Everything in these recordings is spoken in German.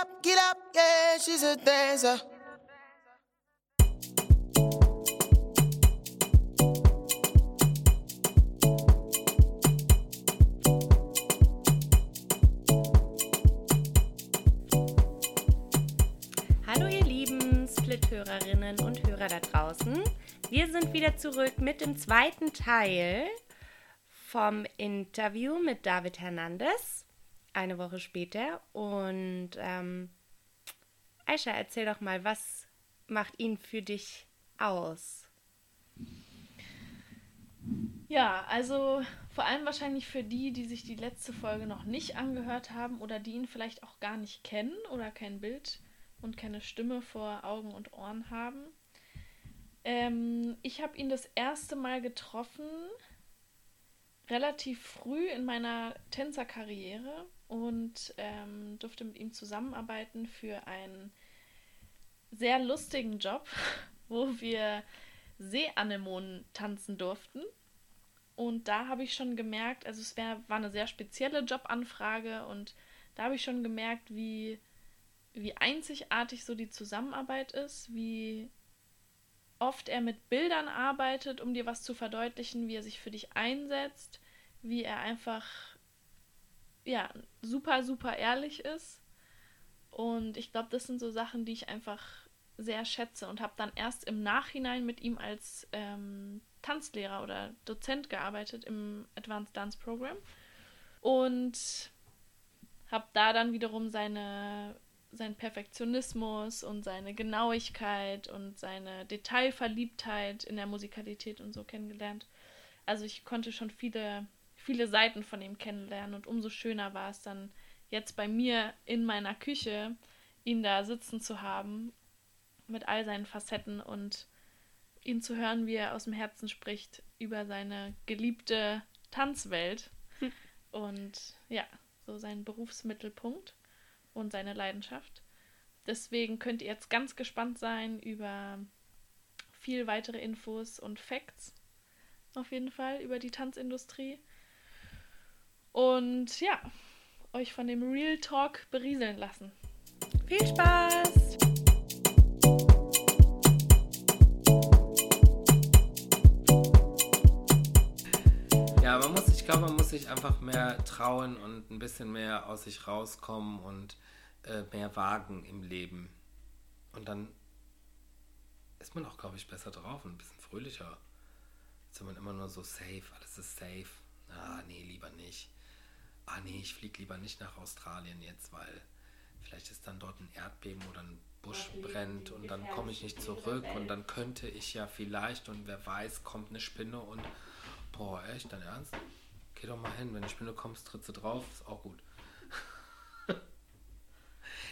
up, get up, yeah, she's a dancer. Hallo ihr lieben Split-Hörerinnen und Hörer da draußen. Wir sind wieder zurück mit dem zweiten Teil vom Interview mit David Hernandez, eine Woche später. Und ähm, Aisha, erzähl doch mal, was macht ihn für dich aus? Ja, also vor allem wahrscheinlich für die, die sich die letzte Folge noch nicht angehört haben oder die ihn vielleicht auch gar nicht kennen oder kein Bild und keine Stimme vor Augen und Ohren haben. Ähm, ich habe ihn das erste Mal getroffen, relativ früh in meiner Tänzerkarriere und ähm, durfte mit ihm zusammenarbeiten für einen sehr lustigen Job, wo wir Seeanemonen tanzen durften. Und da habe ich schon gemerkt, also es wär, war eine sehr spezielle Jobanfrage und da habe ich schon gemerkt, wie, wie einzigartig so die Zusammenarbeit ist, wie oft er mit Bildern arbeitet, um dir was zu verdeutlichen, wie er sich für dich einsetzt, wie er einfach ja, super, super ehrlich ist. Und ich glaube, das sind so Sachen, die ich einfach sehr schätze und habe dann erst im Nachhinein mit ihm als ähm, Tanzlehrer oder Dozent gearbeitet im Advanced Dance Program und habe da dann wiederum seine seinen Perfektionismus und seine Genauigkeit und seine Detailverliebtheit in der Musikalität und so kennengelernt. Also ich konnte schon viele viele Seiten von ihm kennenlernen und umso schöner war es dann jetzt bei mir in meiner Küche ihn da sitzen zu haben mit all seinen Facetten und ihn zu hören, wie er aus dem Herzen spricht über seine geliebte Tanzwelt hm. und ja, so seinen Berufsmittelpunkt und seine Leidenschaft. Deswegen könnt ihr jetzt ganz gespannt sein über viel weitere Infos und Facts auf jeden Fall über die Tanzindustrie. Und ja, euch von dem Real Talk berieseln lassen. Viel Spaß! Ja, man muss, ich glaube, man muss sich einfach mehr trauen und ein bisschen mehr aus sich rauskommen und äh, mehr wagen im Leben. Und dann ist man auch, glaube ich, besser drauf und ein bisschen fröhlicher. Jetzt ist man immer nur so safe, alles ist safe. Ah, nee, lieber nicht. Ah, nee, ich fliege lieber nicht nach Australien jetzt, weil vielleicht ist dann dort ein Erdbeben oder ein Busch brennt und dann komme ich nicht zurück und dann könnte ich ja vielleicht und wer weiß, kommt eine Spinne und boah, echt, dein Ernst? Geh doch mal hin, wenn die Spinne kommt, tritt sie drauf, ist auch gut.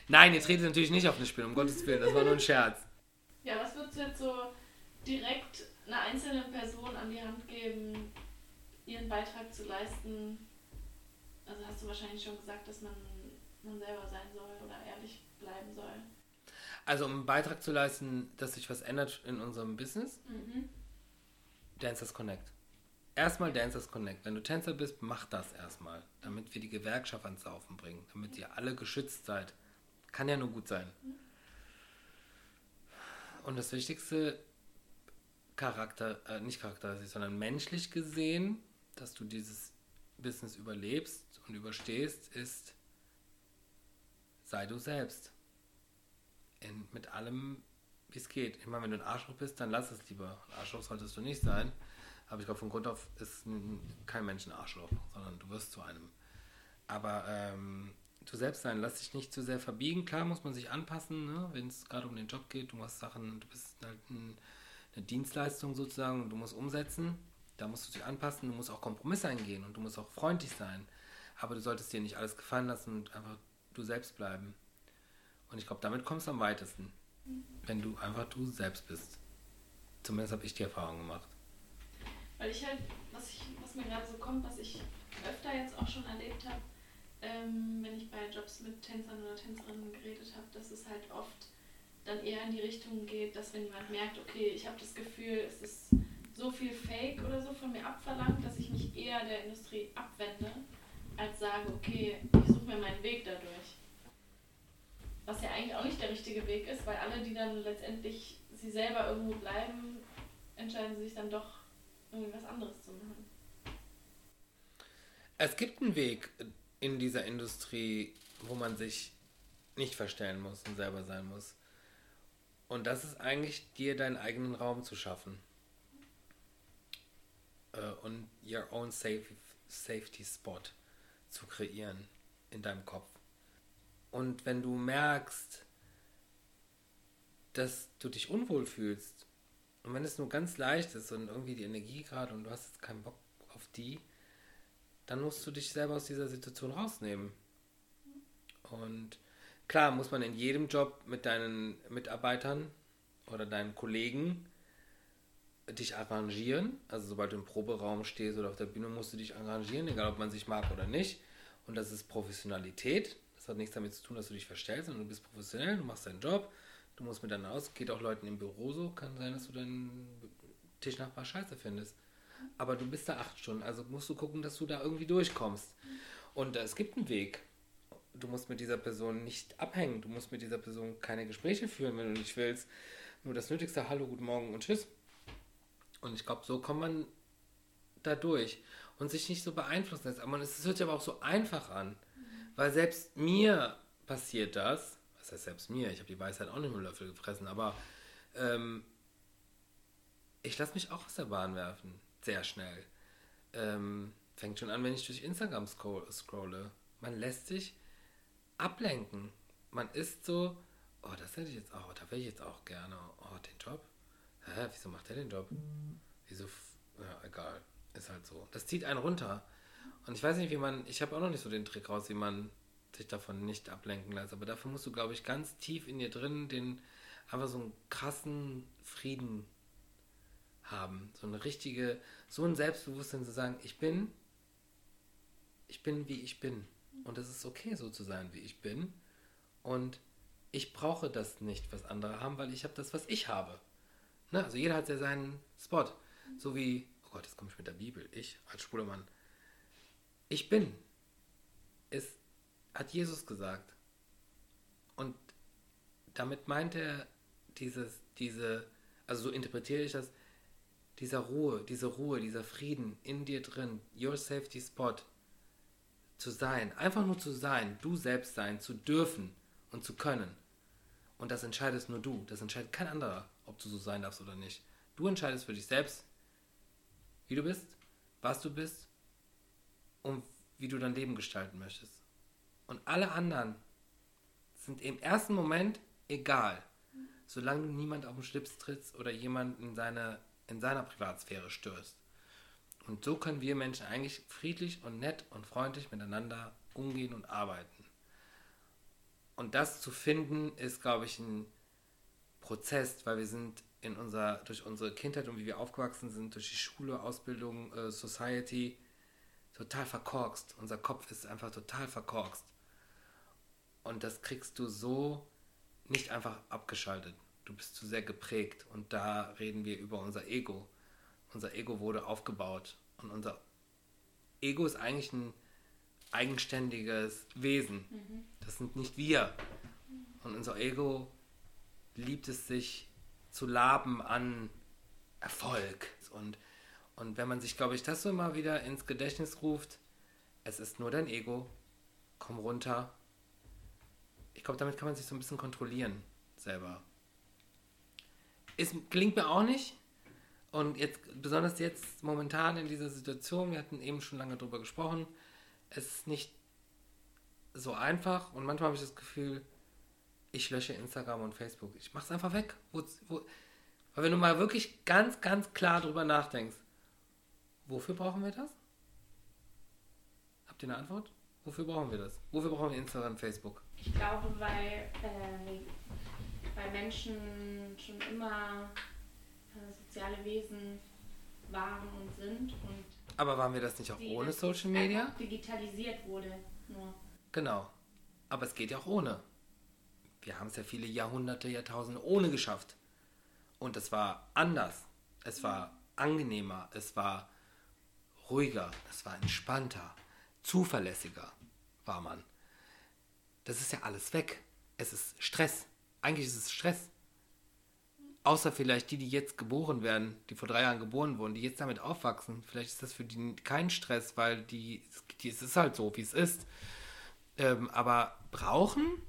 Nein, ihr tretet natürlich nicht auf eine Spinne, um Gottes Willen, das war nur ein Scherz. Ja, was würdest du jetzt so direkt einer einzelnen Person an die Hand geben, ihren Beitrag zu leisten? Also hast du wahrscheinlich schon gesagt, dass man, man selber sein soll oder ehrlich bleiben soll. Also um einen Beitrag zu leisten, dass sich was ändert in unserem Business, Mhm. Dancers Connect. Erstmal Dancers Connect. Wenn du Tänzer bist, mach das erstmal, damit wir die Gewerkschaft ans Laufen bringen, damit ihr alle geschützt seid. Kann ja nur gut sein. Und das Wichtigste, Charakter, äh, nicht charaktermäßig, sondern menschlich gesehen, dass du dieses Business überlebst und überstehst, ist, sei du selbst. In, mit allem, wie es geht. Ich meine, wenn du ein Arschloch bist, dann lass es lieber. Ein Arschloch solltest du nicht sein. Aber ich glaube, von Grund auf ist kein Mensch ein Arschloch, sondern du wirst zu einem. Aber ähm, du selbst sein, lass dich nicht zu sehr verbiegen. Klar muss man sich anpassen, ne? wenn es gerade um den Job geht. Du machst Sachen, du bist halt ein, eine Dienstleistung sozusagen und du musst umsetzen. Da musst du dich anpassen, du musst auch Kompromisse eingehen und du musst auch freundlich sein. Aber du solltest dir nicht alles gefallen lassen und einfach du selbst bleiben. Und ich glaube, damit kommst du am weitesten. Wenn du einfach du selbst bist. Zumindest habe ich die Erfahrung gemacht. Weil ich halt, was, ich, was mir gerade so kommt, was ich öfter jetzt auch schon erlebt habe, ähm, wenn ich bei Jobs mit Tänzern oder Tänzerinnen geredet habe, dass es halt oft dann eher in die Richtung geht, dass wenn jemand merkt, okay, ich habe das Gefühl, es ist so viel Fake oder so von mir abverlangt, dass ich mich eher der Industrie abwende, als sage, okay, ich suche mir meinen Weg dadurch. richtige Weg ist, weil alle, die dann letztendlich sie selber irgendwo bleiben, entscheiden sich dann doch irgendwie was anderes zu machen. Es gibt einen Weg in dieser Industrie, wo man sich nicht verstellen muss und selber sein muss. Und das ist eigentlich dir deinen eigenen Raum zu schaffen. Äh, und your own safe, safety spot zu kreieren in deinem Kopf. Und wenn du merkst, dass du dich unwohl fühlst, und wenn es nur ganz leicht ist und irgendwie die Energie gerade und du hast jetzt keinen Bock auf die, dann musst du dich selber aus dieser Situation rausnehmen. Und klar muss man in jedem Job mit deinen Mitarbeitern oder deinen Kollegen dich arrangieren. Also sobald du im Proberaum stehst oder auf der Bühne musst du dich arrangieren, egal ob man sich mag oder nicht. Und das ist Professionalität. Das hat nichts damit zu tun, dass du dich verstellst, sondern du bist professionell, du machst deinen Job, du musst miteinander aus. Geht auch Leuten im Büro so. Kann sein, dass du deinen Tischnachbar scheiße findest. Aber du bist da acht Stunden, also musst du gucken, dass du da irgendwie durchkommst. Und es gibt einen Weg. Du musst mit dieser Person nicht abhängen. Du musst mit dieser Person keine Gespräche führen, wenn du nicht willst. Nur das Nötigste, hallo, guten Morgen und tschüss. Und ich glaube, so kommt man da durch und sich nicht so beeinflussen lässt. Aber es hört sich aber auch so einfach an. Weil selbst mir passiert das. Was heißt selbst mir? Ich habe die Weisheit auch nicht mit dem Löffel gefressen, aber ähm, ich lasse mich auch aus der Bahn werfen. Sehr schnell. Ähm, fängt schon an, wenn ich durch Instagram scroll scrolle. Man lässt sich ablenken. Man ist so, oh, das hätte ich jetzt auch, da wäre ich jetzt auch gerne. Oh, den Job? Hä, wieso macht er den Job? Wieso, ja, egal. Ist halt so. Das zieht einen runter. Und ich weiß nicht, wie man, ich habe auch noch nicht so den Trick raus, wie man sich davon nicht ablenken lässt. Aber dafür musst du, glaube ich, ganz tief in dir drin den, einfach so einen krassen Frieden haben. So eine richtige, so ein Selbstbewusstsein zu sagen, ich bin, ich bin, wie ich bin. Und es ist okay, so zu sein, wie ich bin. Und ich brauche das nicht, was andere haben, weil ich habe das, was ich habe. Ne? Also jeder hat ja seinen Spot. So wie, oh Gott, jetzt komme ich mit der Bibel. Ich als schwuler Mann. Ich bin. Es hat Jesus gesagt. Und damit meint er dieses, diese, also so interpretiere ich das, dieser Ruhe, diese Ruhe, dieser Frieden in dir drin, your safety spot, zu sein, einfach nur zu sein, du selbst sein, zu dürfen und zu können. Und das entscheidest nur du, das entscheidet kein anderer, ob du so sein darfst oder nicht. Du entscheidest für dich selbst, wie du bist, was du bist und wie du dein Leben gestalten möchtest. Und alle anderen sind im ersten Moment egal, solange du niemand auf den Schlips trittst oder jemanden in, seine, in seiner Privatsphäre störst. Und so können wir Menschen eigentlich friedlich und nett und freundlich miteinander umgehen und arbeiten. Und das zu finden, ist, glaube ich, ein Prozess, weil wir sind in unserer, durch unsere Kindheit und wie wir aufgewachsen sind, durch die Schule, Ausbildung, äh, Society, total verkorkst. Unser Kopf ist einfach total verkorkst. Und das kriegst du so nicht einfach abgeschaltet. Du bist zu sehr geprägt. Und da reden wir über unser Ego. Unser Ego wurde aufgebaut. Und unser Ego ist eigentlich ein eigenständiges Wesen. Das sind nicht wir. Und unser Ego liebt es sich zu laben an Erfolg. Und, und wenn man sich, glaube ich, das so immer wieder ins Gedächtnis ruft, es ist nur dein Ego, komm runter. Ich glaube, damit kann man sich so ein bisschen kontrollieren selber. Es gelingt mir auch nicht. Und jetzt, besonders jetzt momentan in dieser Situation, wir hatten eben schon lange drüber gesprochen, es ist nicht so einfach und manchmal habe ich das Gefühl, ich lösche Instagram und Facebook. Ich mache es einfach weg. Wo, wo, weil wenn du mal wirklich ganz, ganz klar drüber nachdenkst, wofür brauchen wir das? Habt ihr eine Antwort? Wofür brauchen wir das? Wofür brauchen wir Instagram und Facebook? Ich glaube, weil, äh, weil Menschen schon immer äh, soziale Wesen waren und sind und Aber waren wir das nicht auch ohne Social Media? digitalisiert wurde. Nur. Genau. Aber es geht ja auch ohne. Wir haben es ja viele Jahrhunderte, Jahrtausende ohne geschafft. Und es war anders. Es war angenehmer. Es war ruhiger. Es war entspannter. Zuverlässiger war man. Das ist ja alles weg. Es ist Stress. Eigentlich ist es Stress. Außer vielleicht die, die jetzt geboren werden, die vor drei Jahren geboren wurden, die jetzt damit aufwachsen. Vielleicht ist das für die kein Stress, weil die, die es ist halt so, wie es ist. Ähm, aber brauchen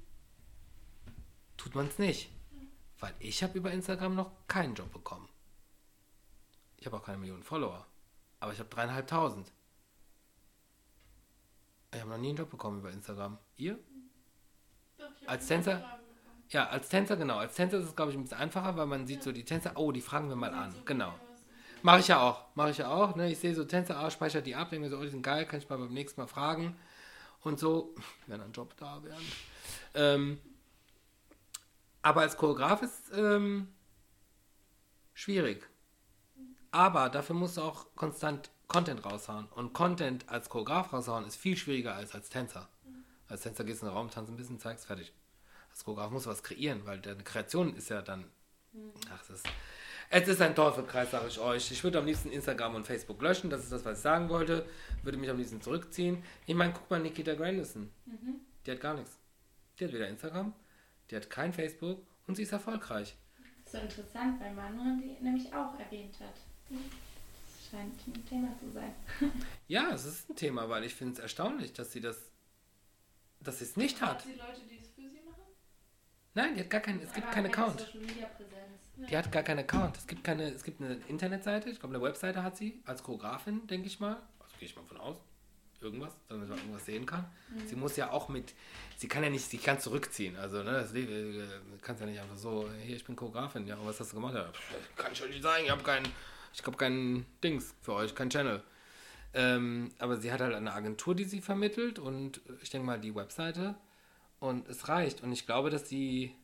tut man es nicht. Weil ich habe über Instagram noch keinen Job bekommen. Ich habe auch keine Millionen Follower. Aber ich habe dreieinhalbtausend. Ich habe noch nie einen Job bekommen über Instagram. Ihr? Doch, Als Tänzer? Ja, als Tänzer genau. Als Tänzer ist es, glaube ich, ein bisschen einfacher, weil man sieht so die Tänzer, oh, die fragen wir mal an. Genau. Mache ich ja auch. Mache ich ja auch. Ne? Ich sehe so Tänzer, ah, speichere die ab, denke mir so, oh, die sind geil, kann ich mal beim nächsten Mal fragen. Und so, wenn ein Job da wäre. Ähm, aber als Choreograf ist ähm, schwierig. Aber dafür musst du auch konstant Content raushauen. Und Content als Choreograf raushauen ist viel schwieriger als als Tänzer. Als Tänzer gehst du in den Raum, tanzt ein bisschen, zeigst, fertig. Als Choreograf musst du was kreieren, weil deine Kreation ist ja dann. Ach, es ist, es ist ein Teufelkreis, sage ich euch. Ich würde am liebsten Instagram und Facebook löschen, das ist das, was ich sagen wollte. Würde mich am liebsten zurückziehen. Ich meine, guck mal, Nikita Grandison. Die hat gar nichts. Die hat weder Instagram, die hat kein Facebook und sie ist erfolgreich. So interessant, weil Manuel die nämlich auch erwähnt hat. Das scheint ein Thema zu sein. Ja, es ist ein Thema, weil ich finde es erstaunlich, dass sie das, dass sie es nicht hat. Hat sie Leute, die es für sie machen? Nein, die hat gar keinen, es gibt keinen keine Account. Social Media Präsenz. Die hat gar keinen Account. Es gibt keine, es gibt eine Internetseite, ich glaube eine Webseite hat sie, als Choreografin, denke ich mal. Also gehe ich mal von aus. Irgendwas, damit man irgendwas sehen kann. Sie muss ja auch mit, sie kann ja nicht sich ganz zurückziehen. Also, ne, das äh, kannst ja nicht einfach so, hier, ich bin Choreografin, ja, und was hast du gemacht? Ja, pff, kann ich euch nicht sagen, ich habe keinen, ich habe keinen Dings für euch, kein Channel. Ähm, aber sie hat halt eine Agentur, die sie vermittelt und ich denke mal die Webseite und es reicht. Und ich glaube, dass sie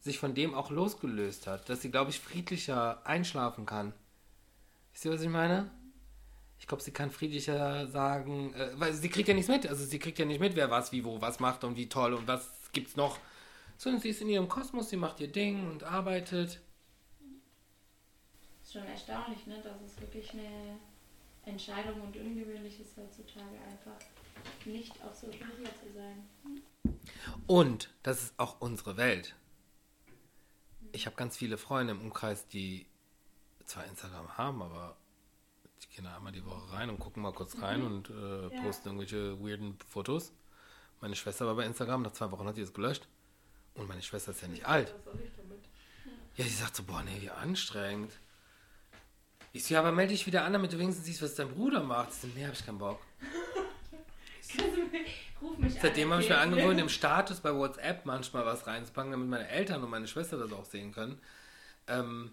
sich von dem auch losgelöst hat, dass sie, glaube ich, friedlicher einschlafen kann. Wisst ihr, was ich meine? Ich glaube, sie kann friedlicher sagen, äh, weil sie kriegt ja nichts mit. Also sie kriegt ja nicht mit, wer was, wie, wo, was macht und wie toll und was gibt's noch. Sondern sie ist in ihrem Kosmos, sie macht ihr Ding und arbeitet. ist schon erstaunlich, ne? dass es wirklich eine Entscheidung und ungewöhnlich ist heutzutage einfach nicht auf Social Media zu sein. Und das ist auch unsere Welt. Ich habe ganz viele Freunde im Umkreis, die zwar Instagram haben, aber gehen da einmal die Woche rein und gucken mal kurz rein und äh, Ja. posten irgendwelche weirden Fotos. Meine Schwester war bei Instagram, nach zwei Wochen hat sie es gelöscht. Und meine Schwester ist ja nicht alt. Ich damit? Ja, die sagt so, boah, nee, wie anstrengend. Ich so, ja, aber melde dich wieder an, damit du wenigstens siehst, was dein Bruder macht. Sie so, nee, hab ich keinen Bock. Ruf mich Seitdem habe ich mir angewöhnt, im Status bei WhatsApp manchmal was reinzupacken, damit meine Eltern und meine Schwester das auch sehen können. Ähm,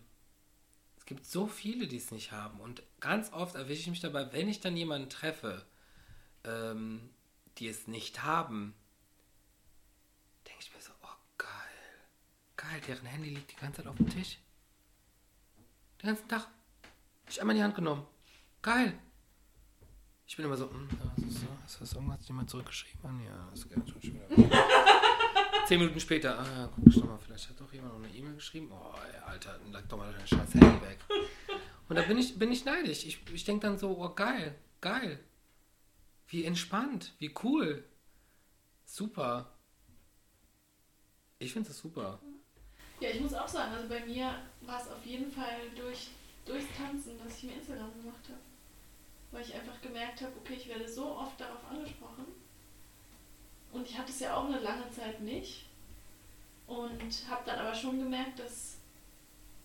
es gibt so viele, die es nicht haben. Und ganz oft erwische ich mich dabei, wenn ich dann jemanden treffe, ähm, die es nicht haben, denke ich mir so, oh geil. Geil, deren Handy liegt die ganze Zeit auf dem Tisch. Den ganzen Tag. Ich einmal in die Hand genommen. Geil. Ich bin immer so, hm, ja, was ist, so? ist das irgendwas, jemand zurückgeschrieben? Ja, das schon wieder. Zehn Minuten später, ah, guck ich doch mal, vielleicht hat doch jemand noch eine E-Mail geschrieben. Oh, ey, Alter, dann lag doch mal dein scheiß Handy weg. Und da bin ich, bin ich neidisch. Ich, ich denke dann so, oh, geil, geil. Wie entspannt, wie cool. Super. Ich finde das super. Ja, ich muss auch sagen, also bei mir war es auf jeden Fall durch, durchs Tanzen, dass ich mir Instagram gemacht habe. Weil ich einfach gemerkt habe, okay, ich werde so oft darauf angesprochen. Und ich hatte es ja auch eine lange Zeit nicht. Und habe dann aber schon gemerkt, dass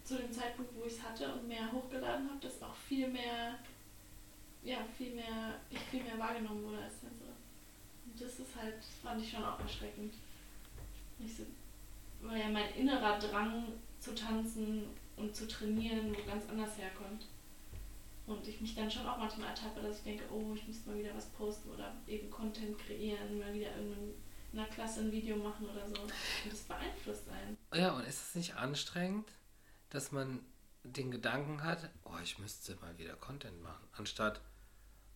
zu dem Zeitpunkt, wo ich es hatte und mehr hochgeladen habe, dass auch viel mehr, ja, viel mehr, ich viel mehr wahrgenommen wurde als Tänzerin. Und das ist halt, fand ich schon auch erschreckend. So, weil ja mein innerer Drang zu tanzen und zu trainieren wo ganz anders herkommt. Und ich mich dann schon auch manchmal ertappe, dass ich denke, oh, ich müsste mal wieder was posten oder eben Content kreieren, mal wieder irgendwann in einer Klasse ein Video machen oder so. Und das beeinflusst einen. Ja, und ist es nicht anstrengend, dass man den Gedanken hat, oh, ich müsste mal wieder Content machen, anstatt,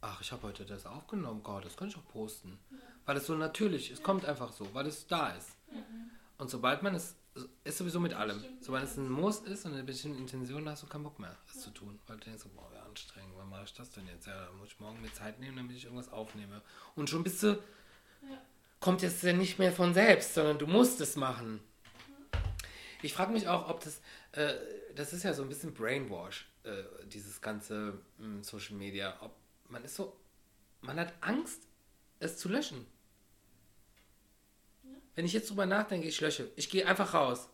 ach, ich habe heute das aufgenommen, Gott, das könnte ich auch posten. Weil es so natürlich, es kommt einfach so, weil es da ist. Und sobald man es, ist sowieso mit allem, sobald ja. es ein Muss ist und eine bestimmte Intention, da hast du keinen Bock mehr, es zu tun. Weil du denkst, boah, wie anstrengend, wann mache ich das denn jetzt? Ja, da muss ich morgen mir Zeit nehmen, damit ich irgendwas aufnehme. Und schon bist du, Ja. kommt jetzt ja nicht mehr von selbst, sondern du musst es machen. Ich frage mich auch, ob das, äh, das ist ja so ein bisschen Brainwash, äh, dieses ganze mh, Social Media. Ob man ist so, man hat Angst, es zu löschen. Wenn ich jetzt drüber nachdenke, ich lösche. Ich gehe einfach raus.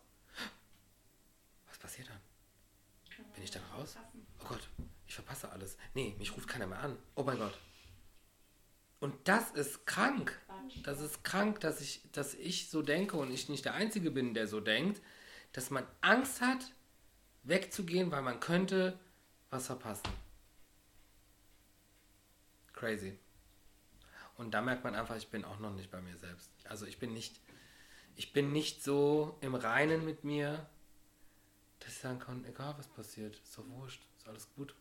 Was passiert dann? Bin ich dann raus? Oh Gott, ich verpasse alles. Nee, mich ruft keiner mehr an. Oh mein Gott. Und das ist krank. Das ist krank, dass ich, dass ich so denke und ich nicht der Einzige bin, der so denkt, dass man Angst hat, wegzugehen, weil man könnte was verpassen. Crazy. Und da merkt man einfach, ich bin auch noch nicht bei mir selbst. Also ich bin nicht, ich bin nicht so im Reinen mit mir, dass ich sagen kann, egal was passiert, ist doch wurscht, ist alles gut.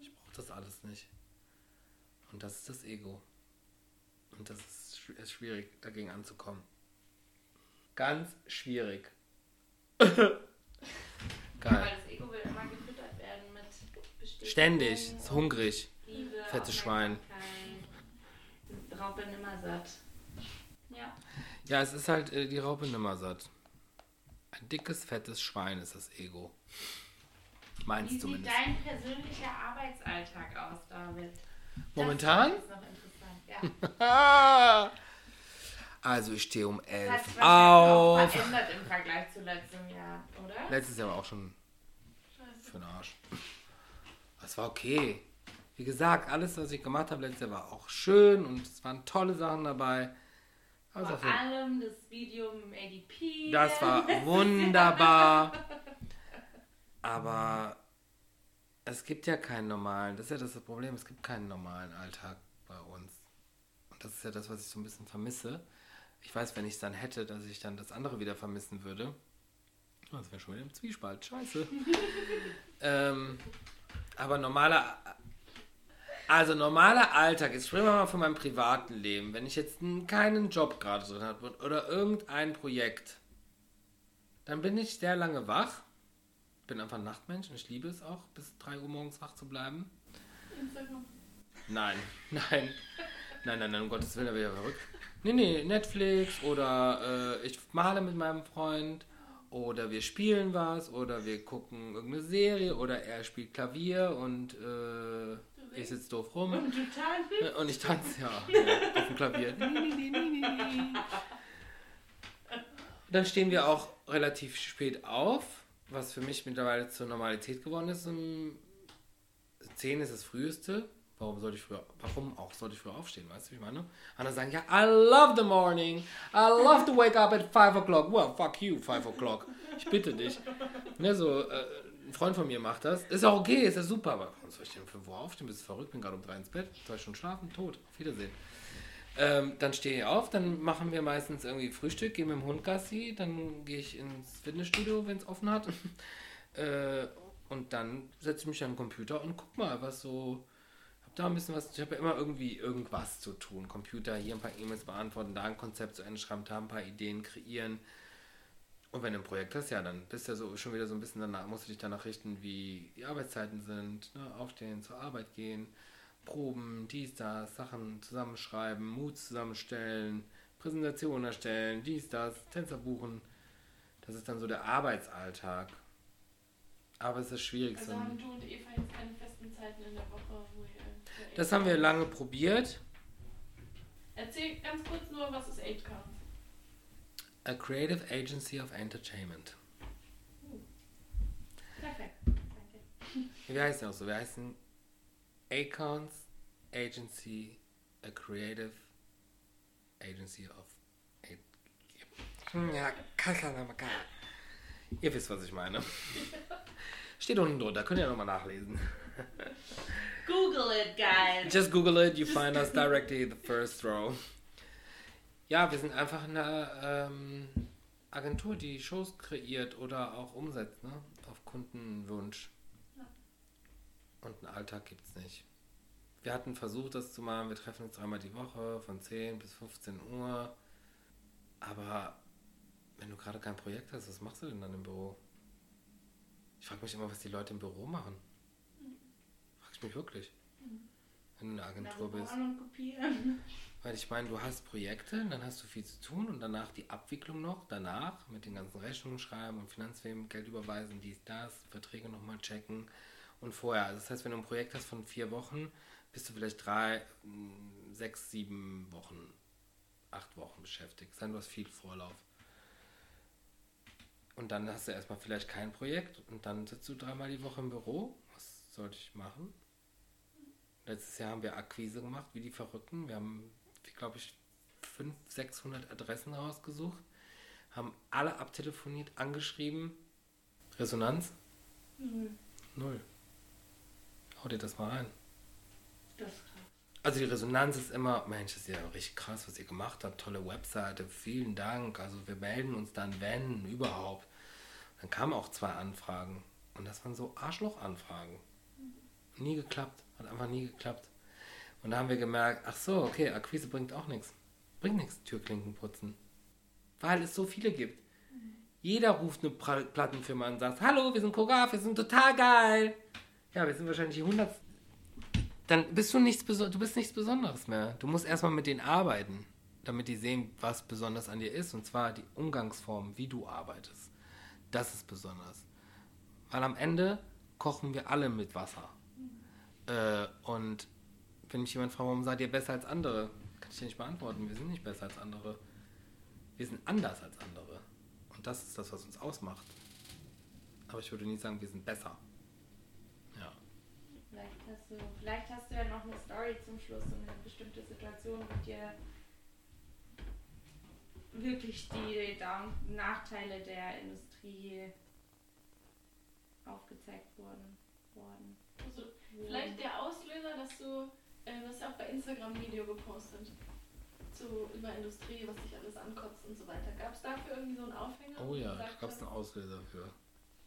Ich brauche das alles nicht. Und das ist das Ego. Und das ist, ist schwierig, dagegen anzukommen. Ganz schwierig. Geil. Weil das Ego will immer gefüttert werden mit. Ständig, ist hungrig. Liebe, Fettes Schwein. Raupe nimmer satt. Ja. Ja, es ist halt äh, die Raupe nimmersatt. Ein dickes, fettes Schwein ist das Ego. Meins Wie sieht zumindest. dein persönlicher Arbeitsalltag aus, David? Momentan? Das ist noch interessant, ja. Also ich stehe um Das elf wahrscheinlich auch auf. verändert im Vergleich zu letztem Jahr, oder? Letztes Jahr war auch schon für den Arsch. Es war okay. Wie gesagt, alles, was ich gemacht habe letztes Jahr war auch schön und es waren tolle Sachen dabei. Also Vor allem das Video mit dem ADP. das war wunderbar. Aber es gibt ja keinen normalen, das ist ja das Problem, es gibt keinen normalen Alltag bei uns. Und das ist ja das, was ich so ein bisschen vermisse. Ich weiß, wenn ich es dann hätte, dass ich dann das andere wieder vermissen würde. Das wäre schon wieder im Zwiespalt, scheiße. ähm, aber normaler, also normaler Alltag, jetzt sprechen wir mal von meinem privaten Leben. Wenn ich jetzt keinen Job gerade drin habe oder irgendein Projekt, dann bin ich sehr lange wach. Bin einfach ein Nachtmensch und ich liebe es auch, bis 3 Uhr morgens wach zu bleiben. Instagram. Nein, nein. Nein, nein, nein, um Gottes Willen, da wäre ich verrückt. Nee, nee, Netflix oder äh, ich male mit meinem Freund oder wir spielen was oder wir gucken irgendeine Serie oder er spielt Klavier und äh, ich sitze doof rum. Und du tanzt. Äh, Und ich tanze ja, ja auf dem Klavier. Dann stehen wir auch relativ spät auf, was für mich mittlerweile zur Normalität geworden ist. Um 10 ist das früheste. Warum sollte ich früher, warum auch sollte ich früher aufstehen, weißt du, wie ich meine? Andere sagen, ja, I love the morning. I love to wake up at 5 o'clock. Well, fuck you, 5 o'clock. Ich bitte dich. Ne, so, äh, Freund von mir macht das. Ist auch okay, ist ja super, aber warum soll ich denn um 5 Uhr aufstehen? Bist du verrückt? Bin gerade um 3 ins Bett, zwei Stunden schlafen, tot. Auf Wiedersehen. Ähm, dann stehe ich auf, dann machen wir meistens irgendwie Frühstück, gehen mit dem Hund Gassi, dann gehe ich ins Fitnessstudio, wenn es offen hat. äh, und dann setze ich mich an den Computer und guck mal, was so. Hab da ein bisschen was. Ich habe ja immer irgendwie irgendwas zu tun. Computer, hier ein paar E-Mails beantworten, da ein Konzept zu Ende schreiben, da ein paar Ideen kreieren. Und wenn du ein Projekt hast, ja, dann bist du ja so schon wieder so ein bisschen danach, musst du dich danach richten, wie die Arbeitszeiten sind, ne? aufstehen, zur Arbeit gehen, Proben, dies, das, Sachen zusammenschreiben, Moods zusammenstellen, Präsentationen erstellen, dies, das, Tänzer buchen. Das ist dann so der Arbeitsalltag. Aber es ist schwierig. Also so ein- haben du und Eva jetzt keine festen Zeiten in der Woche, wo ihr. das haben wir lange probiert. Erzähl ganz kurz nur, was ist Aid Counts? A Creative Agency of Entertainment. Perfekt. Danke. Wir heißen auch so. Wir heißen Acons Agency, a Creative Agency of. Ja, Kakanamaka. Ihr wisst, was ich meine. Steht unten drunter, könnt ihr nochmal nachlesen. Google it, guys. Just Google it, you find us directly the first row. Ja, wir sind einfach eine ähm, Agentur, die Shows kreiert oder auch umsetzt, ne? Auf Kundenwunsch. Und einen Alltag gibt's nicht. Wir hatten versucht, das zu machen. Wir treffen uns dreimal die Woche von 10 bis 15 Uhr. Aber wenn du gerade kein Projekt hast, was machst du denn dann im Büro? Ich frage mich immer, was die Leute im Büro machen. Frag ich mich wirklich. Wenn du eine Agentur bist. Weil ich meine, du hast Projekte, dann hast du viel zu tun und danach die Abwicklung noch, danach mit den ganzen Rechnungen schreiben und Finanzwesen Geld überweisen, dies, das, Verträge nochmal checken und vorher. Also das heißt, wenn du ein Projekt hast von vier Wochen, bist du vielleicht drei, mh, sechs, sieben Wochen, acht Wochen beschäftigt. Sein, du hast viel Vorlauf. Und dann hast du erstmal vielleicht kein Projekt und dann sitzt du dreimal die Woche im Büro. Was sollte ich machen? Letztes Jahr haben wir Akquise gemacht, wie die Verrückten. Wir haben, glaube ich, 500, 600 Adressen rausgesucht, haben alle abtelefoniert, angeschrieben. Resonanz? Null. Null. Hau dir das mal rein. Das ist krass. Also die Resonanz ist immer, Mensch, das ist ja richtig krass, was ihr gemacht habt. Tolle Webseite, vielen Dank. Also wir melden uns dann, wenn, überhaupt. Dann kamen auch zwei Anfragen. Und das waren so Arschloch-Anfragen. Nie geklappt. Hat einfach nie geklappt. Und da haben wir gemerkt, ach so, okay, Akquise bringt auch nichts. Bringt nichts, Türklinken putzen. Weil es so viele gibt. Jeder ruft eine Plattenfirma und sagt, hallo, wir sind Choreograf, wir sind total geil. Ja, wir sind wahrscheinlich die 100. Dann bist du nichts, du bist nichts Besonderes mehr. Du musst erstmal mit denen arbeiten, damit die sehen, was besonders an dir ist. Und zwar die Umgangsform, wie du arbeitest. Das ist besonders. Weil am Ende kochen wir alle mit Wasser. Äh, und wenn mich jemand fragt, warum seid ihr besser als andere, kann ich dir nicht beantworten. Wir sind nicht besser als andere. Wir sind anders als andere. Und das ist das, was uns ausmacht. Aber ich würde nie sagen, wir sind besser. Ja. Vielleicht hast, du, vielleicht hast du ja noch eine Story zum Schluss und eine bestimmte Situation, wo dir wirklich die Nachteile der Industrie aufgezeigt wurden. worden. Also, vielleicht der Auslöser, dass du, du hast ja auch bei Instagram ein Video gepostet. Zu, über Industrie, was dich alles ankotzt und so weiter. Gab es dafür irgendwie so einen Aufhänger? Oh ja, da gab es einen Auslöser für.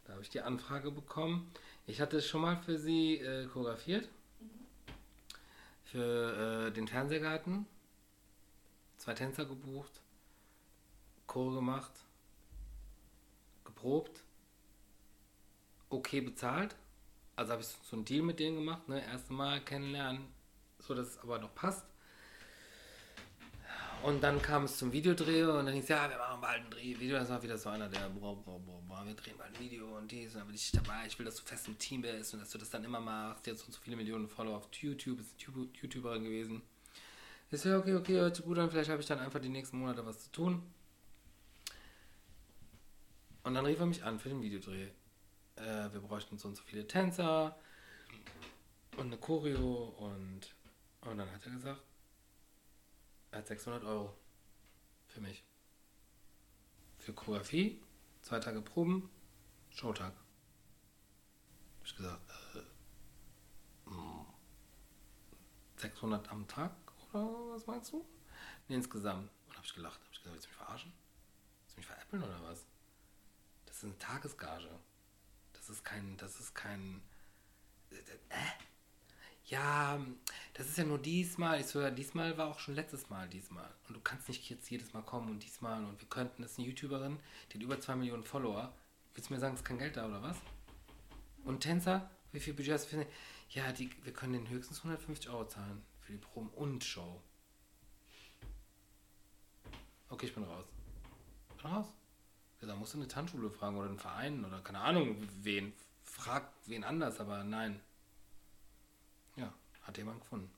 Da habe ich die Anfrage bekommen. Ich hatte schon mal für sie äh, choreografiert. Für äh, den Fernsehgarten. Zwei Tänzer gebucht. Chor gemacht. Geprobt. Okay bezahlt. Also habe ich so einen Deal mit denen gemacht. Ne? Erste Mal kennenlernen. So dass es aber noch passt. Und dann kam es zum Videodreh und dann hieß es, ja, wir machen bald ein Drehvideo. Das war wieder so einer, der, boah, boah, boah, boah, wir drehen bald ein Video und dies. Und dann bin ich dabei. Ich will, dass du fest im Team bist und dass du das dann immer machst. Jetzt und so viele Millionen Follower auf YouTube. Ist YouTuberin gewesen. Ich so, okay, okay, hört gut an. Vielleicht habe ich dann einfach die nächsten Monate was zu tun. Und dann rief er mich an für den Videodreh. Äh, wir bräuchten so und so viele Tänzer und eine Choreo und, und dann hat er gesagt, er hat 600 Euro für mich. Für Choreografie, zwei Tage Proben, Showtag. Hab ich gesagt, äh, hm, 600 am Tag oder was meinst du? Nee, insgesamt. Und hab ich gelacht. Hab ich gesagt, willst du mich verarschen? Willst du mich veräppeln oder was? Das ist eine Tagesgage. Das ist kein, das ist kein, äh, äh? Ja, das ist ja nur diesmal. Ich so, ja, diesmal war auch schon letztes Mal diesmal. Und du kannst nicht jetzt jedes Mal kommen und diesmal und wir könnten, das ist eine YouTuberin, die hat über 2 Millionen Follower. Willst du mir sagen, es ist kein Geld da oder was? Und Tänzer, wie viel Budget hast du für Ja, die, wir können den höchstens 150 Euro zahlen für die Proben und Show. Okay, ich bin raus. Bin raus. Da musst du eine Tanzschule fragen oder einen Verein oder keine Ahnung, wen. Frag wen anders, aber nein. Hat jemand gefunden.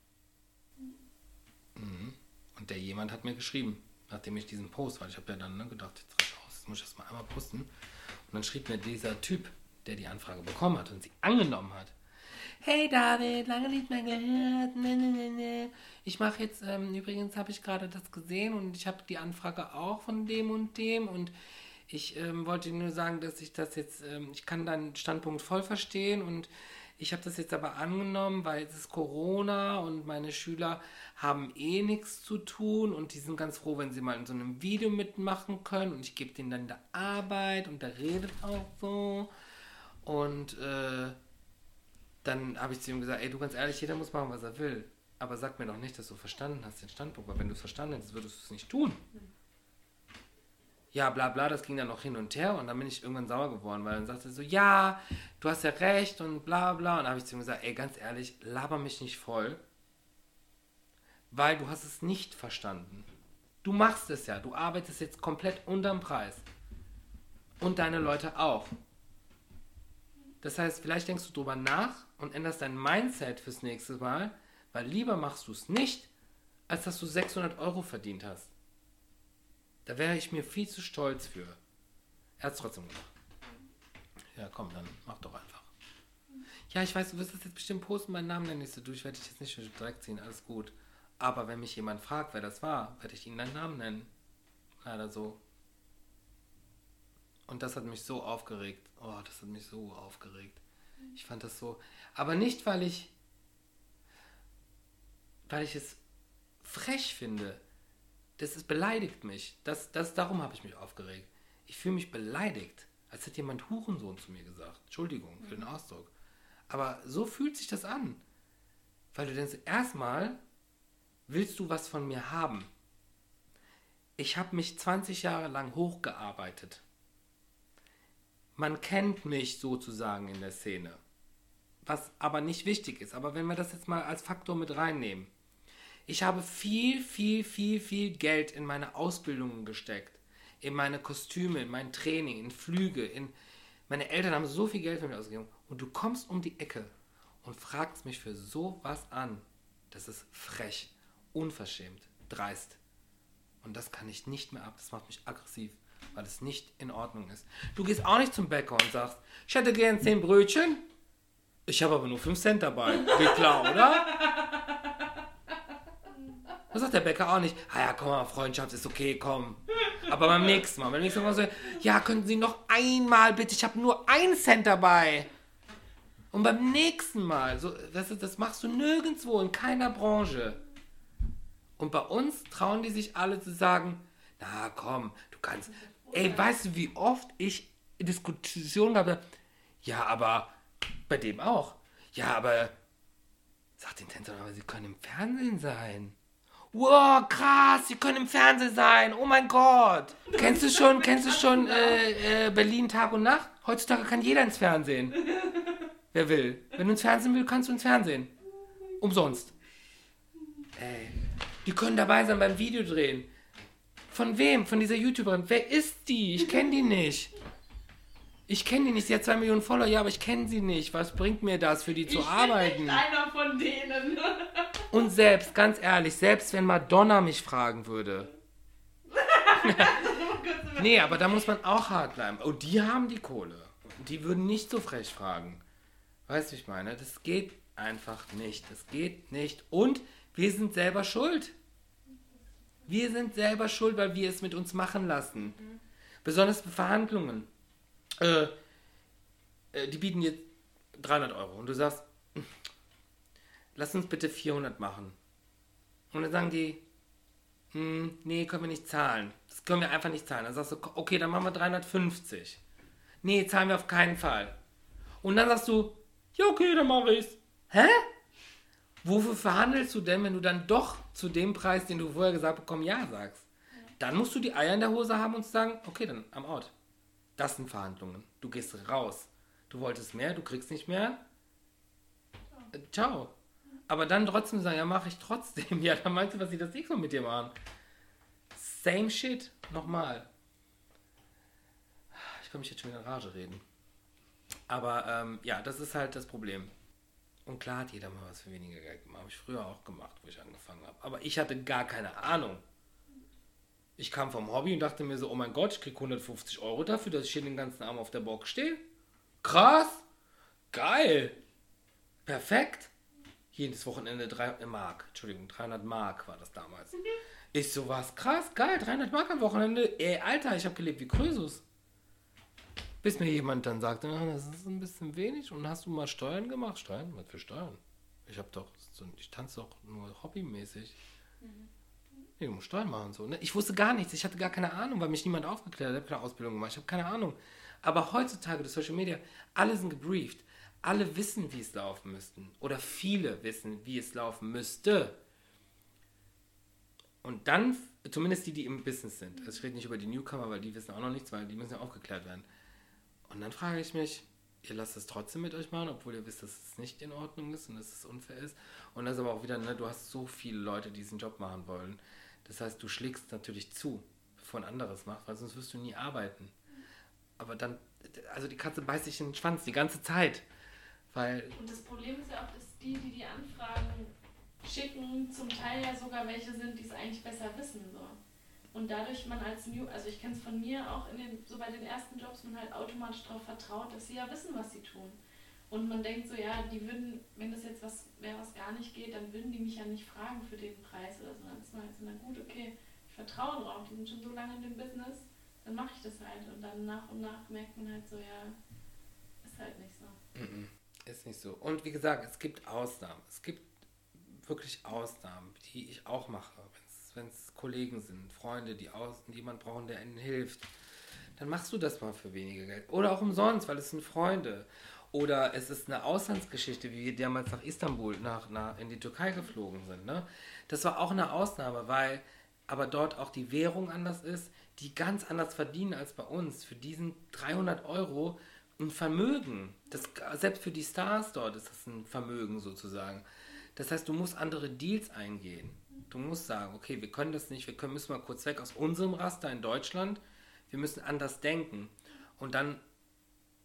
Mhm. Und der jemand hat mir geschrieben, nachdem ich diesen Post, weil ich habe ja dann ne, gedacht, jetzt rasch aus, jetzt muss ich das mal einmal posten. Und dann schrieb mir dieser Typ, der die Anfrage bekommen hat und sie angenommen hat. Hey David, lange nicht mehr gehört. Ne, ne, ne, ne. Ich mache jetzt, ähm, übrigens habe ich gerade das gesehen und ich habe die Anfrage auch von dem und dem und ich ähm, wollte nur sagen, dass ich das jetzt, ähm, ich kann deinen Standpunkt voll verstehen und ich habe das jetzt aber angenommen, weil es ist Corona und meine Schüler haben eh nichts zu tun und die sind ganz froh, wenn sie mal in so einem Video mitmachen können und ich gebe denen dann da Arbeit und der redet auch so und äh, dann habe ich zu ihm gesagt, ey, du ganz ehrlich, jeder muss machen, was er will. Aber sag mir doch nicht, dass du verstanden hast, den Standpunkt, weil wenn du es verstanden hättest, würdest du es nicht tun. Ja, bla bla, das ging dann noch hin und her und dann bin ich irgendwann sauer geworden, weil dann sagte er so, ja, du hast ja recht und bla bla. Und dann habe ich zu ihm gesagt, ey, ganz ehrlich, laber mich nicht voll. weil du hast es nicht verstanden. Du machst es ja, du arbeitest jetzt komplett unterm Preis. Und deine Leute auch. Das heißt, vielleicht denkst du drüber nach und änderst dein Mindset fürs nächste Mal, weil lieber machst du es nicht, als dass du 600 Euro verdient hast. Da wäre ich mir viel zu stolz für. Er hat es trotzdem gemacht. Ja, komm, dann mach doch einfach. Ja, ich weiß, du wirst das jetzt bestimmt posten, meinen Namen nennst du. Ich werde dich jetzt nicht direkt ziehen, alles gut. Aber wenn mich jemand fragt, wer das war, werde ich ihn deinen Namen nennen. Leider so. Und das hat mich so aufgeregt. Oh, das hat mich so aufgeregt. Ich fand das so. Aber nicht, weil ich. Weil ich es frech finde. Das ist, beleidigt mich. Das, das, darum habe ich mich aufgeregt. Ich fühle mich beleidigt. Als hätte jemand Hurensohn zu mir gesagt. Entschuldigung für den Ausdruck. Aber so fühlt sich das an. Weil du denkst, erstmal willst du was von mir haben. Ich habe mich 20 Jahre lang hochgearbeitet. Man kennt mich sozusagen in der Szene. Was aber nicht wichtig ist. Aber wenn wir das jetzt mal als Faktor mit reinnehmen. Ich habe viel, viel, viel, viel Geld in meine Ausbildungen gesteckt. In meine Kostüme, in mein Training, in Flüge. In meine Eltern haben so viel Geld für mich ausgegeben. Und du kommst um die Ecke und fragst mich für sowas an. Das ist frech, unverschämt, dreist. Und das kann ich nicht mehr ab. Das macht mich aggressiv, weil es nicht in Ordnung ist. Du gehst auch nicht zum Bäcker und sagst, ich hätte gern zehn Brötchen. Ich habe aber nur 5 Cent dabei. Geht klar, oder? Das sagt der Bäcker auch nicht. Ah ja, komm mal, Freundschaft ist okay, komm. Aber beim nächsten Mal, beim nächsten Mal so, ja, könnten Sie noch einmal bitte, ich habe nur einen Cent dabei. Und beim nächsten Mal, so, das, das machst du nirgendwo, in keiner Branche. Und bei uns trauen die sich alle zu sagen, na komm, du kannst. Ey, weißt du, wie oft ich Diskussionen habe? Ja, aber bei dem auch. Ja, aber sagt den Tänzern, aber sie können im Fernsehen sein. Wow, krass, sie können im Fernsehen sein. Oh mein Gott. Kennst du schon, kennst du schon äh, äh, Berlin Tag und Nacht? Heutzutage kann jeder ins Fernsehen. Wer will. Wenn du ins Fernsehen willst, kannst du ins Fernsehen. Umsonst. Ey. Die können dabei sein beim Videodrehen. Von wem? Von dieser YouTuberin. Wer ist die? Ich kenne die nicht. Ich kenne die nicht. Sie hat zwei Millionen Follower, ja, aber ich kenne sie nicht. Was bringt mir das, für die zu ich arbeiten? Bin nicht einer von denen. Und selbst, ganz ehrlich, selbst wenn Madonna mich fragen würde. nee, aber da muss man auch hart bleiben. Und die haben die Kohle. Die würden nicht so frech fragen. Weißt du, ich meine? Das geht einfach nicht. Das geht nicht. Und wir sind selber schuld. Wir sind selber schuld, weil wir es mit uns machen lassen. Besonders bei Verhandlungen. Äh, äh, die bieten jetzt 300 Euro und du sagst, lass uns bitte 400 machen. Und dann sagen die, hm, nee, können wir nicht zahlen. Das können wir einfach nicht zahlen. Dann sagst du, okay, dann machen wir 350. Nee, zahlen wir auf keinen Fall. Und dann sagst du, ja, okay, dann mache ich's. Hä? Wofür verhandelst du denn, wenn du dann doch zu dem Preis, den du vorher gesagt bekommen, ja sagst? Dann musst du die Eier in der Hose haben und sagen, okay, dann am Ort. Das sind Verhandlungen. Du gehst raus. Du wolltest mehr, du kriegst nicht mehr. Ciao. Aber dann trotzdem sagen, ja, mache ich trotzdem. Ja, dann meinst du, was sie das nächste Mal mit dir machen. Same shit. Nochmal. Ich kann mich jetzt schon wieder in Rage reden. Aber ähm, ja, das ist halt das Problem. Und klar hat jeder mal was für weniger Geld gemacht. Habe ich früher auch gemacht, wo ich angefangen habe. Aber ich hatte gar keine Ahnung. Ich kam vom Hobby und dachte mir so, oh mein Gott, ich krieg 150 Euro dafür, dass ich hier den ganzen Abend auf der Box stehe. Krass. Geil. Perfekt. Jedes Wochenende 3 Mark. Entschuldigung, 300 Mark war das damals. Ich so, was krass, geil, 300 Mark am Wochenende. Ey, Alter, ich habe gelebt wie Krösus. Bis mir jemand dann sagte, ah, das ist ein bisschen wenig und hast du mal Steuern gemacht? Steuern? Was für Steuern? Ich habe doch, so, ich tanze doch nur hobbymäßig. Mhm. Nee, du musst Steuern machen so. Ne? Ich wusste gar nichts, ich hatte gar keine Ahnung, weil mich niemand aufgeklärt hat. Ich habe keine Ausbildung gemacht, ich habe keine Ahnung. Aber heutzutage durch Social Media, alle sind gebrieft. Alle wissen, wie es laufen müsste. Oder viele wissen, wie es laufen müsste. Und dann, zumindest die, die im Business sind. Also ich rede nicht über die Newcomer, weil die wissen auch noch nichts, weil die müssen ja aufgeklärt werden. Und dann frage ich mich, ihr lasst es trotzdem mit euch machen, obwohl ihr wisst, dass es nicht in Ordnung ist und dass es unfair ist. Und das ist aber auch wieder, ne, du hast so viele Leute, die diesen Job machen wollen. Das heißt, du schlägst natürlich zu, bevor ein anderes macht, weil sonst wirst du nie arbeiten. Aber dann, also die Katze beißt sich in den Schwanz die ganze Zeit. Weil, Und das Problem ist ja auch, dass die, die die Anfragen schicken, zum Teil ja sogar welche sind, die es eigentlich besser wissen. So. Und dadurch man als New, also ich kenne es von mir auch in den, so bei den ersten Jobs, man halt automatisch darauf vertraut, dass sie ja wissen, was sie tun. Und man denkt so, ja, die würden, wenn das jetzt was wäre, was gar nicht geht, dann würden die mich ja nicht fragen für den Preis oder so. Dann ist man halt so, na gut, okay, ich vertraue drauf, die sind schon so lange in dem Business, dann mache ich das halt. Und dann nach und nach merkt man halt so, ja, ist halt nicht so. mm, ist nicht so. Und wie gesagt, es gibt Ausnahmen. Es gibt wirklich Ausnahmen, die ich auch mache. Wenn es Kollegen sind, Freunde, die aus, jemand brauchen, der ihnen hilft, dann machst du das mal für weniger Geld. Oder auch umsonst, weil es sind Freunde. Oder es ist eine Auslandsgeschichte, wie wir damals nach Istanbul, nach, nach, in die Türkei geflogen sind. Ne? Das war auch eine Ausnahme, weil aber dort auch die Währung anders ist, die ganz anders verdienen als bei uns. Für diesen 300 Euro ein Vermögen. Das, selbst für die Stars dort ist das ein Vermögen sozusagen. Das heißt, du musst andere Deals eingehen. Du musst sagen, okay, wir können das nicht, wir können, müssen mal kurz weg aus unserem Raster in Deutschland. Wir müssen anders denken. Und dann,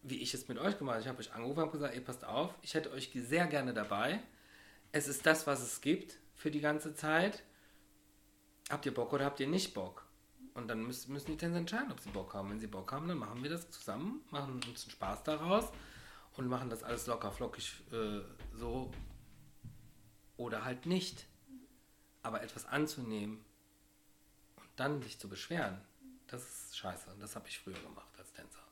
wie ich es mit euch gemacht habe, ich habe euch angerufen und gesagt, ihr passt auf, ich hätte euch sehr gerne dabei. Es ist das, was es gibt für die ganze Zeit. Habt ihr Bock oder habt ihr nicht Bock? Und dann müssen, müssen die Tänzer entscheiden, ob sie Bock haben. Wenn sie Bock haben, dann machen wir das zusammen, machen uns einen Spaß daraus und machen das alles locker flockig äh, so oder halt nicht. Aber etwas anzunehmen und dann sich zu beschweren, das ist scheiße. Und das habe ich früher gemacht als Tänzer.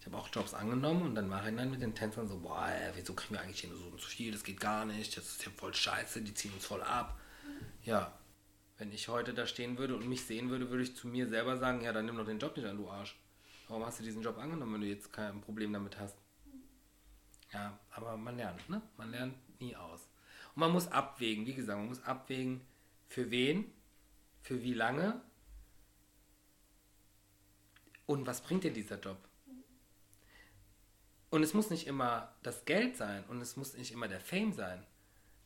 Ich habe auch Jobs angenommen und dann mache ich dann mit den Tänzern so, boah, wieso kriegen wir eigentlich hier nur so so viel, das geht gar nicht, das ist ja voll scheiße, die ziehen uns voll ab. Ja, wenn ich heute da stehen würde und mich sehen würde, würde ich zu mir selber sagen, ja, dann nimm doch den Job nicht an, du Arsch. Warum hast du diesen Job angenommen, wenn du jetzt kein Problem damit hast? Ja, aber man lernt, ne? Man lernt nie aus. Und man muss abwägen, wie gesagt, man muss abwägen, für wen, für wie lange und was bringt dir dieser Job? Und es muss nicht immer das Geld sein und es muss nicht immer der Fame sein,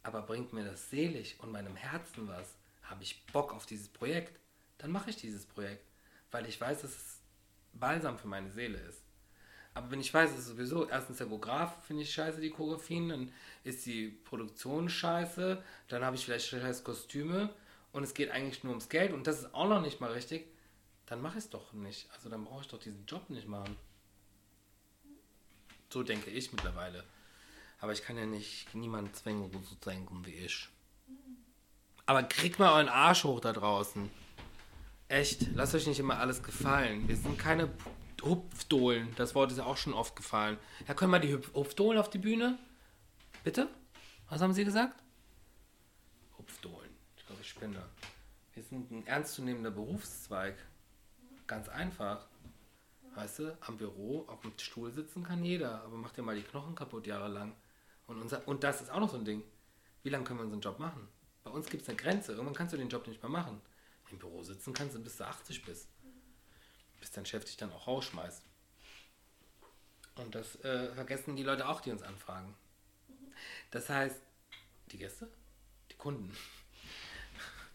aber bringt mir das selig und meinem Herzen was? Habe ich Bock auf dieses Projekt? Dann mache ich dieses Projekt, weil ich weiß, dass es balsam für meine Seele ist. Aber wenn ich weiß, es ist sowieso, erstens der Choreograf finde ich scheiße, die Choreografien, dann ist die Produktion scheiße, dann habe ich vielleicht scheiß Kostüme und es geht eigentlich nur ums Geld und das ist auch noch nicht mal richtig, dann mache ich es doch nicht. Also dann brauche ich doch diesen Job nicht machen. So denke ich mittlerweile. Aber ich kann ja nicht niemanden zwingen, so zu denken wie ich. Aber kriegt mal euren Arsch hoch da draußen. Echt, lasst euch nicht immer alles gefallen. Wir sind keine Hupfdohlen. Das Wort ist ja auch schon oft gefallen. Ja, können wir die Hupfdohlen auf die Bühne? Bitte? Was haben Sie gesagt? Hupfdohlen. Ich glaube, ich spinne. Wir sind ein ernstzunehmender Berufszweig. Ganz einfach. Weißt du, am Büro, auf dem Stuhl sitzen kann jeder, aber macht dir mal die Knochen kaputt jahrelang. Und, unser, und das ist auch noch so ein Ding. Wie lange können wir unseren Job machen? Bei uns gibt es eine Grenze. Irgendwann kannst du den Job nicht mehr machen. Im Büro sitzen kannst du bis du 80 bist. Bis dein Chef dich dann auch rausschmeißt. Und das äh, vergessen die Leute auch, die uns anfragen. Das heißt, die Gäste? Die Kunden.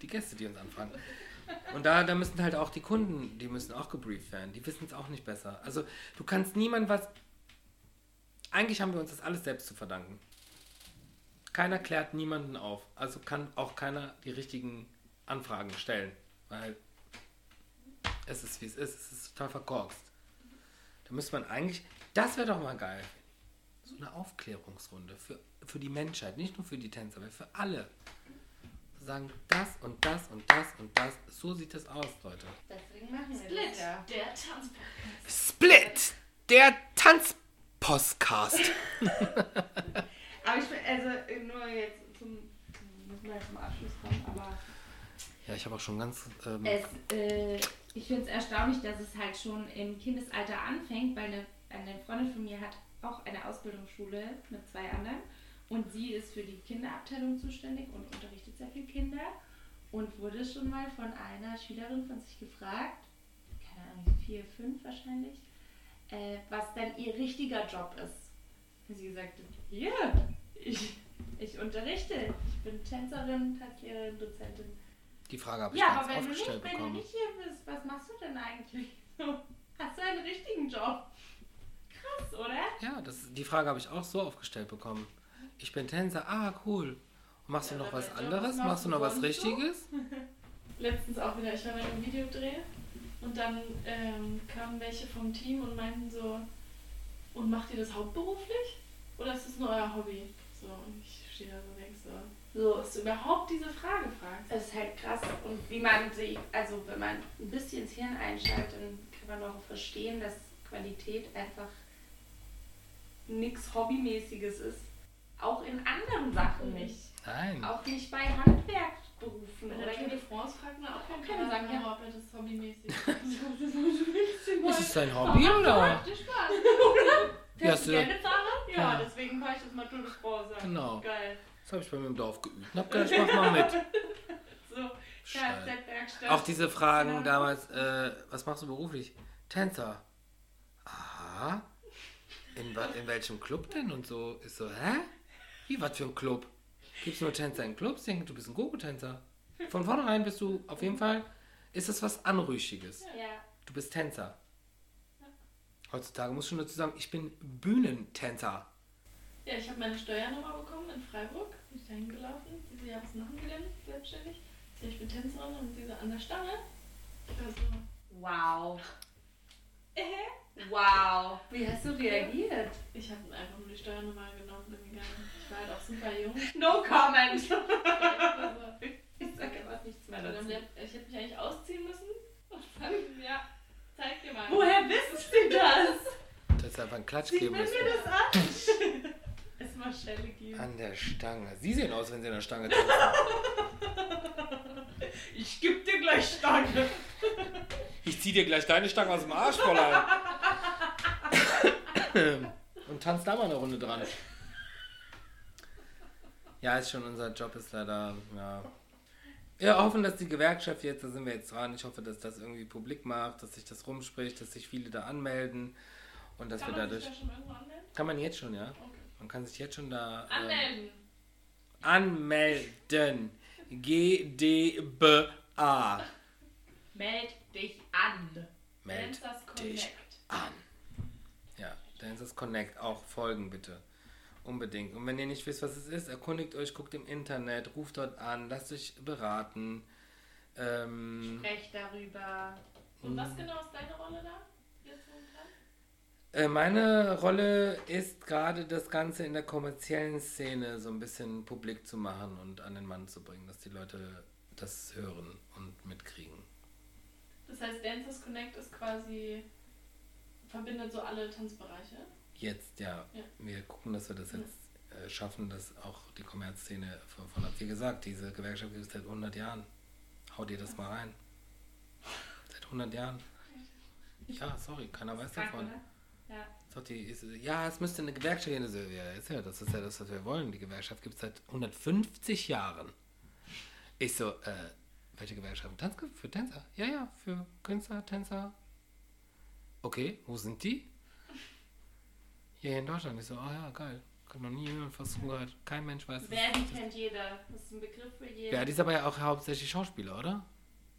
Die Gäste, die uns anfragen. Und da, da müssen halt auch die Kunden, die müssen auch gebrieft werden. Die wissen es auch nicht besser. Also du kannst niemand was. Eigentlich haben wir uns das alles selbst zu verdanken. Keiner klärt niemanden auf. Also kann auch keiner die richtigen Anfragen stellen. Weil es ist wie es ist. Es ist total verkorkst. Da müsste man eigentlich. Das wäre doch mal geil. So eine Aufklärungsrunde für, für die Menschheit. Nicht nur für die Tänzer, aber für alle. Sagen das und das und das und das. So sieht es aus, Leute. Deswegen machen wir Split, das ja. der Tanzpodcast. Split! Der Tanzpostcast. Aber ich bin, also äh, nur jetzt zum, müssen wir zum Abschluss kommen, aber Ja, ich habe auch schon ganz. Ähm, es, äh, ich finde es erstaunlich, dass es halt schon im Kindesalter anfängt, weil eine, eine Freundin von mir hat auch eine Ausbildungsschule mit zwei anderen und sie ist für die Kinderabteilung zuständig und unterrichtet sehr viele Kinder und wurde schon mal von einer Schülerin von sich gefragt, keine Ahnung, vier, fünf wahrscheinlich, äh, was denn ihr richtiger Job ist. Und sie gesagt hat, hier, ich, ich unterrichte. Ich bin Tänzerin, Tanzlehrerin, Dozentin. Die Frage habe ich Ja, aber wenn du, nicht, aufgestellt wenn du bekommen. nicht hier bist, was machst du denn eigentlich? Hast du einen richtigen Job? Krass, oder? Ja, das, die Frage habe ich auch so aufgestellt bekommen. Ich bin Tänzer, ah, cool. Machst du Ja, noch aber was ja, anderes? was Machst du du noch was? Richtiges? Letztens auch wieder, ich war bei einem Videodreh und dann ähm, kamen welche vom Team und meinten so, und macht ihr das hauptberuflich? Oder ist das nur euer Hobby? So, und ich stehe da so denk so, so, dass du überhaupt diese Frage fragst. Das ist halt krass. Und wie man sich, also wenn man ein bisschen ins Hirn einschaltet, dann kann man auch verstehen, dass Qualität einfach nichts Hobbymäßiges ist. Auch in anderen Sachen nicht. Nein. Auch nicht bei Handwerkberufen. Bei Oder der Tour de France fragt man auch keinen Keine sagen, ja. ob er das hobbymäßig Ist es dein Hobby oder? Macht dir Spaß. Wie hast du, gerne Fahrrad? Ja, Ja. deswegen fahre ich das mal an. Genau. Geil. das habe ich bei mir im Dorf geübt. Und hab gedacht, ich mach mal mit. So. Kfz-Werkstatt. Auch diese Fragen Ja. damals, äh, was machst du beruflich? Tänzer. Aha. In, in welchem Club denn? Und so ist so, hä? Wie, was für ein Club? Gibt es nur Tänzer in Clubs? Ich denke, du bist ein Gogo-Tänzer. Von vornherein bist du auf jeden Fall, ist es was Anrüchiges. Ja. Du bist Tänzer. Heutzutage muss ich schon dazu sagen, ich bin Bühnentänzer. Ja, ich habe meine Steuernummer bekommen in Freiburg. Bin ich da hingelaufen. Sie so, ja, was machen Sie denn selbstständig? Ich bin Tänzerin und sie so, an der Stange. Ich war so, Wow. Wow. Wie hast du reagiert? ich habe einfach nur die Steuernummer genommen und bin gegangen. Ich war halt auch super jung. No comment. Ich war so, Ich sag einfach nichts mehr dazu. ich hätte mich eigentlich ausziehen müssen. Und dann, ja, zeig dir mal. Woher wissen Sie das? Das ist einfach ein Klatsch Sie geben müssen. mir das an. Es mal Schelle geben. An der Stange. Sie sehen aus, wenn sie an der Stange tanzen. Ich geb dir gleich Stange. Ich zieh dir gleich deine Stange aus dem Arsch, Fräulein. Und tanz da mal eine Runde dran. Ja, ist schon, unser Job ist leider, ja. Wir hoffen, dass die Gewerkschaft jetzt, da sind wir jetzt dran, ich hoffe, dass das irgendwie publik macht, dass sich das rumspricht, dass sich viele da anmelden und dass Kann wir man sich dadurch. da schon irgendwo anmelden? Kann man jetzt schon, ja? Okay. Man kann sich jetzt schon da. ähm, Anmelden. anmelden. GDBA. Meld dich an. Meld Dancers dich Connect. an. Ja, Dancers Connect, auch folgen bitte. Unbedingt. Und wenn ihr nicht wisst, was es ist, erkundigt euch, guckt im Internet, ruft dort an, lasst euch beraten. Ähm, Sprech darüber. Und was genau ist deine Rolle da? Äh, meine Rolle ist gerade das Ganze in der kommerziellen Szene so ein bisschen publik zu machen und an den Mann zu bringen, dass die Leute das hören und mitkriegen. Das heißt, Dancers Connect ist quasi, verbindet so alle Tanzbereiche. Jetzt, ja. Ja. Wir gucken, dass wir das jetzt äh, schaffen, dass auch die Kommerzszene von, von Wie gesagt, diese Gewerkschaft gibt es seit 100 Jahren. Hau dir das mal rein. Seit 100 Jahren. Ja, sorry, keiner weiß Krank, davon. oder? Ja. Die, ist, ja, es müsste eine Gewerkschaft geben. Ja, ist ja, das ist ja das, was wir wollen. Die Gewerkschaft gibt es seit 150 Jahren. Ich so, äh, welche Gewerkschaft? Tanz für Tänzer? Ja, ja, für Künstler, Tänzer. Okay, wo sind die? Hier in Deutschland. Ich so, ah ja, geil. Hat noch nie jemand was von gehört. Kein Mensch weiß es. Verdi kennt jeder. Das ist ein Begriff für jeden. Ja, die ist aber ja auch hauptsächlich Schauspieler, oder?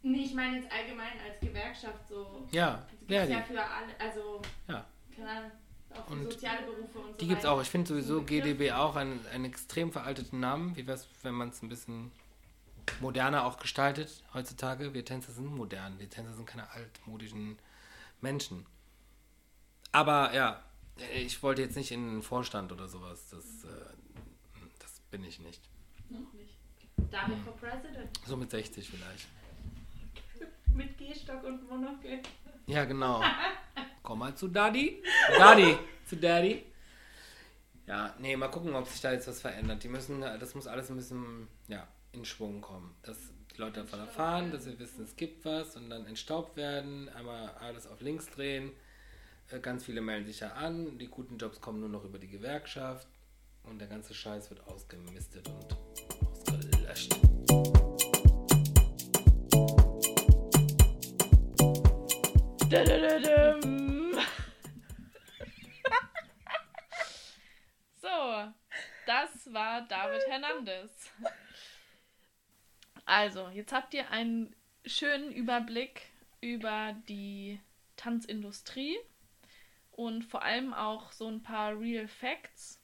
Nee, ich meine jetzt allgemein als Gewerkschaft so. Ja, Verdi. ja für alle, also, Ja. keine Ahnung, auch für Und soziale Berufe und so Die gibt's weiter. auch. Ich finde sowieso. GDB auch einen, einen extrem veralteten Namen. Wie wär's, wenn man es ein bisschen moderner auch gestaltet heutzutage? Wir Tänzer sind modern. Wir Tänzer sind keine altmodischen Menschen. Aber ja, ich wollte jetzt nicht in den Vorstand oder sowas. Das, äh, das bin ich nicht. Noch nicht. David for President. So mit 60 vielleicht. Mit Gehstock und Monokel. Ja, genau. Komm mal zu Daddy. Daddy. Zu Daddy. Ja, nee, mal gucken, ob sich da jetzt was verändert. Die müssen, das muss alles ein bisschen, ja, in Schwung kommen. Dass die Leute davon erfahren, dass sie wissen, es gibt was und dann entstaubt werden, einmal alles auf links drehen. Äh, ganz viele melden sich ja an, die guten Jobs kommen nur noch über die Gewerkschaft und der ganze Scheiß wird ausgemistet und ausgelöscht. So, das war David Hernandez. Also, jetzt habt ihr einen schönen Überblick über die Tanzindustrie und vor allem auch so ein paar Real Facts.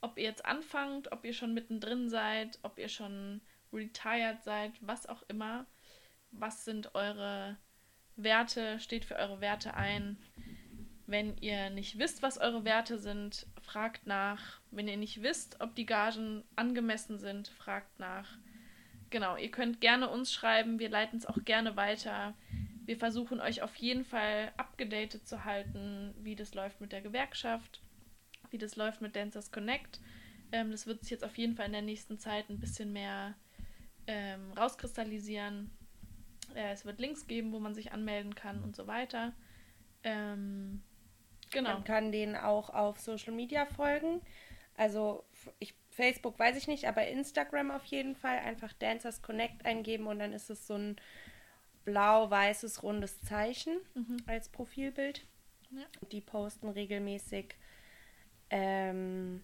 Ob ihr jetzt anfangt, ob ihr schon mittendrin seid, ob ihr schon retired seid, was auch immer. Was sind eure Werte? Steht für eure Werte ein. Wenn ihr nicht wisst, was eure Werte sind, fragt nach. Wenn ihr nicht wisst, ob die Gagen angemessen sind, fragt nach. Genau, ihr könnt gerne uns schreiben, wir leiten es auch gerne weiter. Wir versuchen euch auf jeden Fall abgedatet zu halten, wie das läuft mit der Gewerkschaft, wie das läuft mit Dancers Connect. Ähm, das wird sich jetzt auf jeden Fall in der nächsten Zeit ein bisschen mehr ähm, rauskristallisieren. Äh, es wird Links geben, wo man sich anmelden kann und so weiter. Ähm, genau. Man kann denen auch auf Social Media folgen. Also ich, Facebook weiß ich nicht, aber Instagram auf jeden Fall. Einfach Dancers Connect eingeben und dann ist es so ein blau-weißes rundes Zeichen mhm. als Profilbild. Ja. Die posten regelmäßig ähm,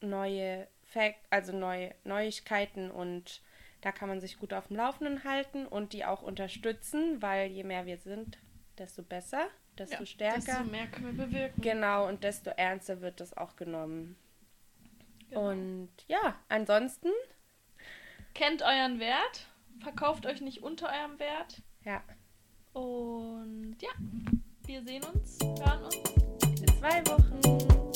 neue Fact, also neue Neuigkeiten und da kann man sich gut auf dem Laufenden halten und die auch unterstützen, weil je mehr wir sind, desto besser, desto ja, stärker. Desto mehr können wir bewirken. Genau, und desto ernster wird das auch genommen. Genau. Und ja, ansonsten. Kennt euren Wert, verkauft euch nicht unter eurem Wert. Ja. Und ja, wir sehen uns, hören uns in zwei Wochen.